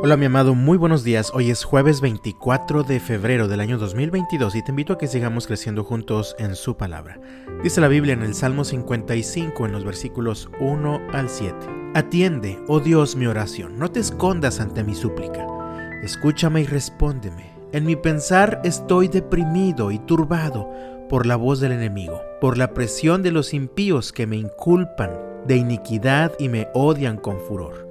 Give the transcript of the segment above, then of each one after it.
Hola mi amado, muy buenos días. Hoy es jueves 24 de febrero del año 2022 y te invito a que sigamos creciendo juntos en su palabra. Dice la Biblia en el Salmo 55 en los versículos 1 al 7. Atiende, oh Dios, mi oración, no te escondas ante mi súplica. Escúchame y respóndeme. En mi pensar estoy deprimido y turbado por la voz del enemigo, por la presión de los impíos que me inculpan de iniquidad y me odian con furor.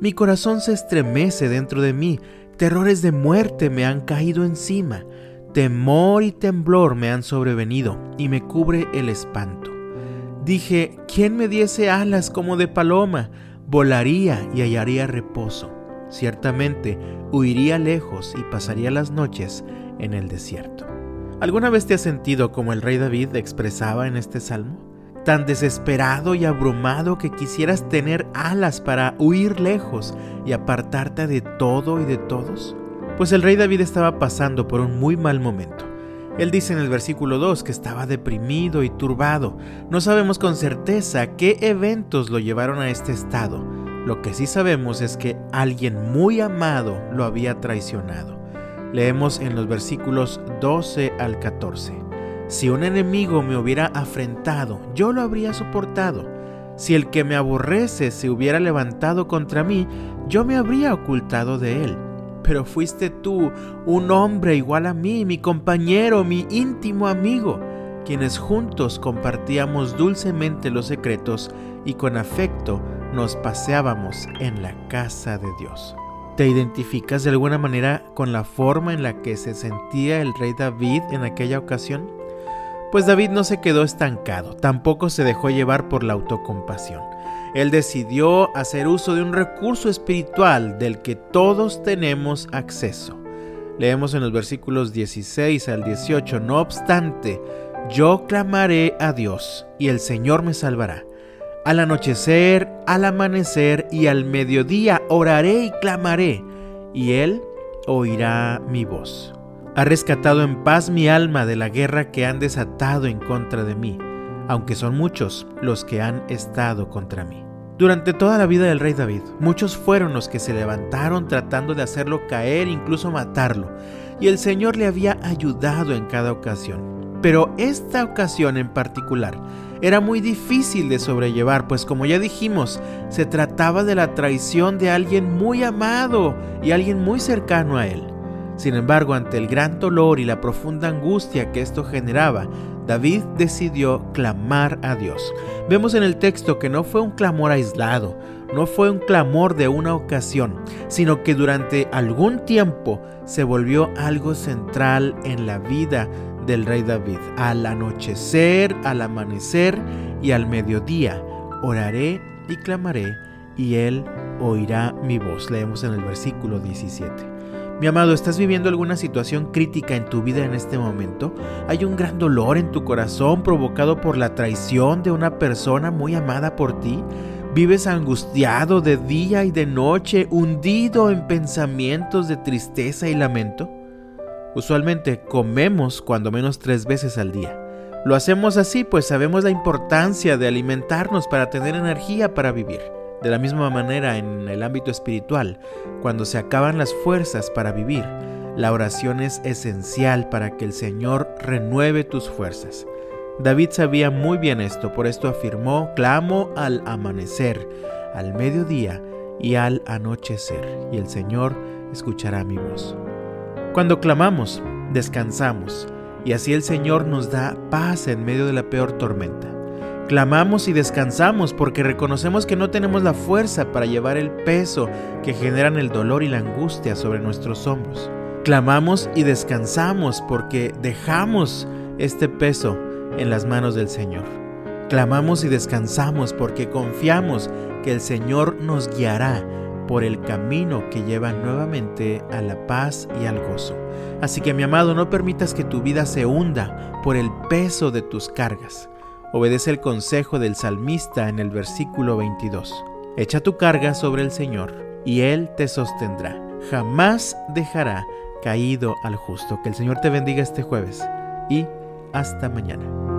Mi corazón se estremece dentro de mí, terrores de muerte me han caído encima, temor y temblor me han sobrevenido y me cubre el espanto. Dije, ¿quién me diese alas como de paloma? Volaría y hallaría reposo. Ciertamente huiría lejos y pasaría las noches en el desierto. ¿Alguna vez te has sentido como el rey David expresaba en este salmo? tan desesperado y abrumado que quisieras tener alas para huir lejos y apartarte de todo y de todos? Pues el rey David estaba pasando por un muy mal momento. Él dice en el versículo 2 que estaba deprimido y turbado. No sabemos con certeza qué eventos lo llevaron a este estado. Lo que sí sabemos es que alguien muy amado lo había traicionado. Leemos en los versículos 12 al 14. Si un enemigo me hubiera afrentado, yo lo habría soportado. Si el que me aborrece se hubiera levantado contra mí, yo me habría ocultado de él. Pero fuiste tú, un hombre igual a mí, mi compañero, mi íntimo amigo, quienes juntos compartíamos dulcemente los secretos y con afecto nos paseábamos en la casa de Dios. ¿Te identificas de alguna manera con la forma en la que se sentía el rey David en aquella ocasión? Pues David no se quedó estancado, tampoco se dejó llevar por la autocompasión. Él decidió hacer uso de un recurso espiritual del que todos tenemos acceso. Leemos en los versículos 16 al 18, no obstante, yo clamaré a Dios y el Señor me salvará. Al anochecer, al amanecer y al mediodía oraré y clamaré, y Él oirá mi voz. Ha rescatado en paz mi alma de la guerra que han desatado en contra de mí, aunque son muchos los que han estado contra mí. Durante toda la vida del rey David, muchos fueron los que se levantaron tratando de hacerlo caer, incluso matarlo, y el Señor le había ayudado en cada ocasión. Pero esta ocasión en particular era muy difícil de sobrellevar, pues como ya dijimos, se trataba de la traición de alguien muy amado y alguien muy cercano a él. Sin embargo, ante el gran dolor y la profunda angustia que esto generaba, David decidió clamar a Dios. Vemos en el texto que no fue un clamor aislado, no fue un clamor de una ocasión, sino que durante algún tiempo se volvió algo central en la vida del rey David. Al anochecer, al amanecer y al mediodía, oraré y clamaré, y él oirá mi voz. Leemos en el versículo 17. Mi amado, ¿estás viviendo alguna situación crítica en tu vida en este momento? ¿Hay un gran dolor en tu corazón provocado por la traición de una persona muy amada por ti? ¿Vives angustiado de día y de noche, hundido en pensamientos de tristeza y lamento? Usualmente comemos cuando menos tres veces al día. Lo hacemos así pues sabemos la importancia de alimentarnos para tener energía para vivir. De la misma manera, en el ámbito espiritual, cuando se acaban las fuerzas para vivir, la oración es esencial para que el Señor renueve tus fuerzas. David sabía muy bien esto, por esto afirmó, clamo al amanecer, al mediodía y al anochecer, y el Señor escuchará mi voz. Cuando clamamos, descansamos, y así el Señor nos da paz en medio de la peor tormenta. Clamamos y descansamos porque reconocemos que no tenemos la fuerza para llevar el peso que generan el dolor y la angustia sobre nuestros hombros. Clamamos y descansamos porque dejamos este peso en las manos del Señor. Clamamos y descansamos porque confiamos que el Señor nos guiará por el camino que lleva nuevamente a la paz y al gozo. Así que mi amado, no permitas que tu vida se hunda por el peso de tus cargas. Obedece el consejo del salmista en el versículo 22. Echa tu carga sobre el Señor y Él te sostendrá. Jamás dejará caído al justo. Que el Señor te bendiga este jueves y hasta mañana.